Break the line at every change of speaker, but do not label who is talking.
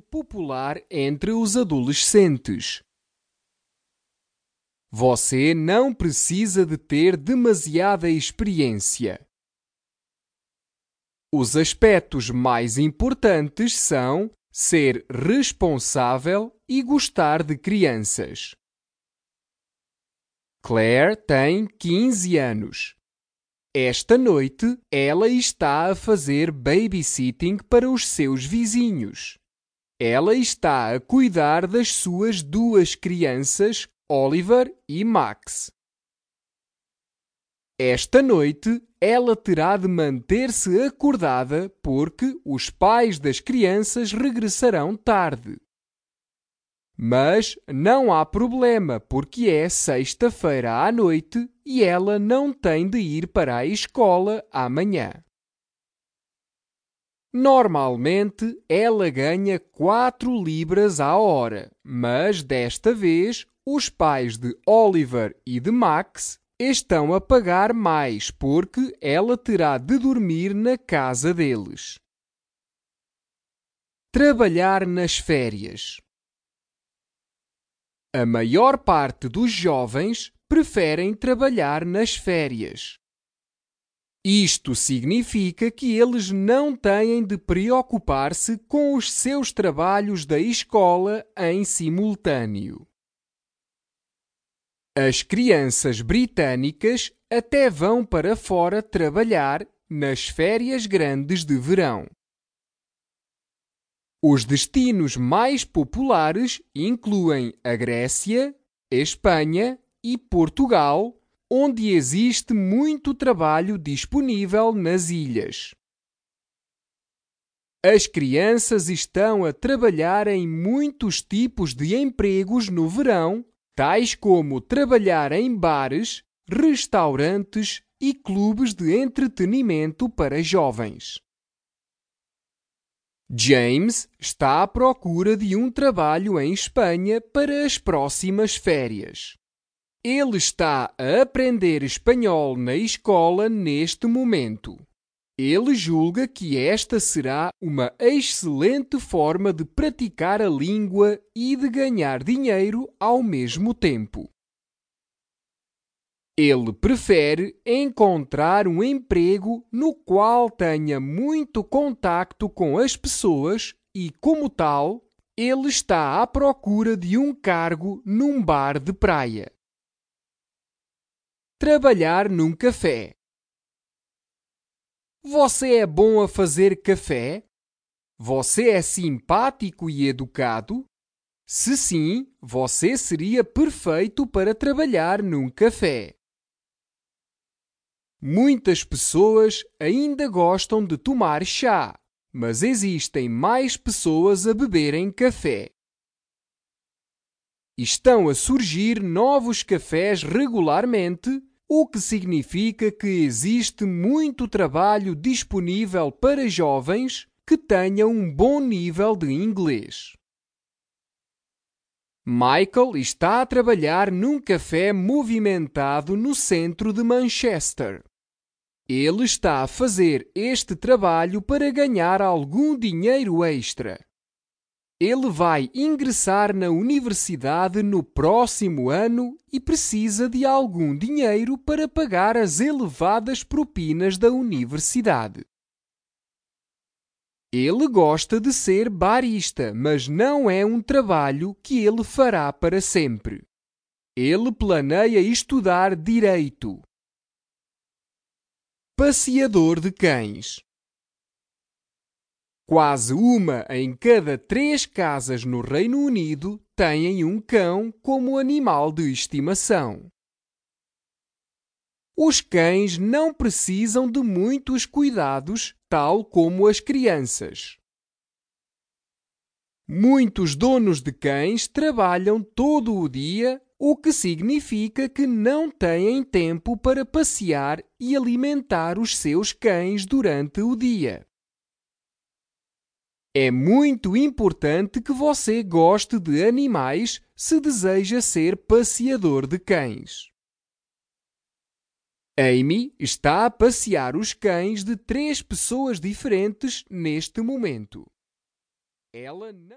popular entre os adolescentes. Você não precisa de ter demasiada experiência. Os aspectos mais importantes são ser responsável e gostar de crianças. Claire tem 15 anos. Esta noite ela está a fazer babysitting para os seus vizinhos. Ela está a cuidar das suas duas crianças, Oliver e Max. Esta noite ela terá de manter-se acordada porque os pais das crianças regressarão tarde. Mas não há problema, porque é sexta-feira à noite e ela não tem de ir para a escola amanhã. Normalmente ela ganha 4 libras à hora, mas desta vez os pais de Oliver e de Max estão a pagar mais porque ela terá de dormir na casa deles. Trabalhar nas férias. A maior parte dos jovens preferem trabalhar nas férias. Isto significa que eles não têm de preocupar-se com os seus trabalhos da escola em simultâneo. As crianças britânicas até vão para fora trabalhar nas férias grandes de verão. Os destinos mais populares incluem a Grécia, Espanha e Portugal, onde existe muito trabalho disponível nas ilhas. As crianças estão a trabalhar em muitos tipos de empregos no verão, tais como trabalhar em bares, restaurantes e clubes de entretenimento para jovens. James está à procura de um trabalho em Espanha para as próximas férias. Ele está a aprender espanhol na escola neste momento. Ele julga que esta será uma excelente forma de praticar a língua e de ganhar dinheiro ao mesmo tempo. Ele prefere encontrar um emprego no qual tenha muito contacto com as pessoas e, como tal, ele está à procura de um cargo num bar de praia. Trabalhar num café. Você é bom a fazer café? Você é simpático e educado? Se sim, você seria perfeito para trabalhar num café. Muitas pessoas ainda gostam de tomar chá, mas existem mais pessoas a beberem café. Estão a surgir novos cafés regularmente, o que significa que existe muito trabalho disponível para jovens que tenham um bom nível de inglês. Michael está a trabalhar num café movimentado no centro de Manchester. Ele está a fazer este trabalho para ganhar algum dinheiro extra. Ele vai ingressar na universidade no próximo ano e precisa de algum dinheiro para pagar as elevadas propinas da universidade. Ele gosta de ser barista, mas não é um trabalho que ele fará para sempre. Ele planeia estudar direito passeador de cães. Quase uma em cada três casas no Reino Unido têm um cão como animal de estimação. Os cães não precisam de muitos cuidados, tal como as crianças. Muitos donos de cães trabalham todo o dia o que significa que não têm tempo para passear e alimentar os seus cães durante o dia. É muito importante que você goste de animais se deseja ser passeador de cães. Amy está a passear os cães de três pessoas diferentes neste momento. Ela não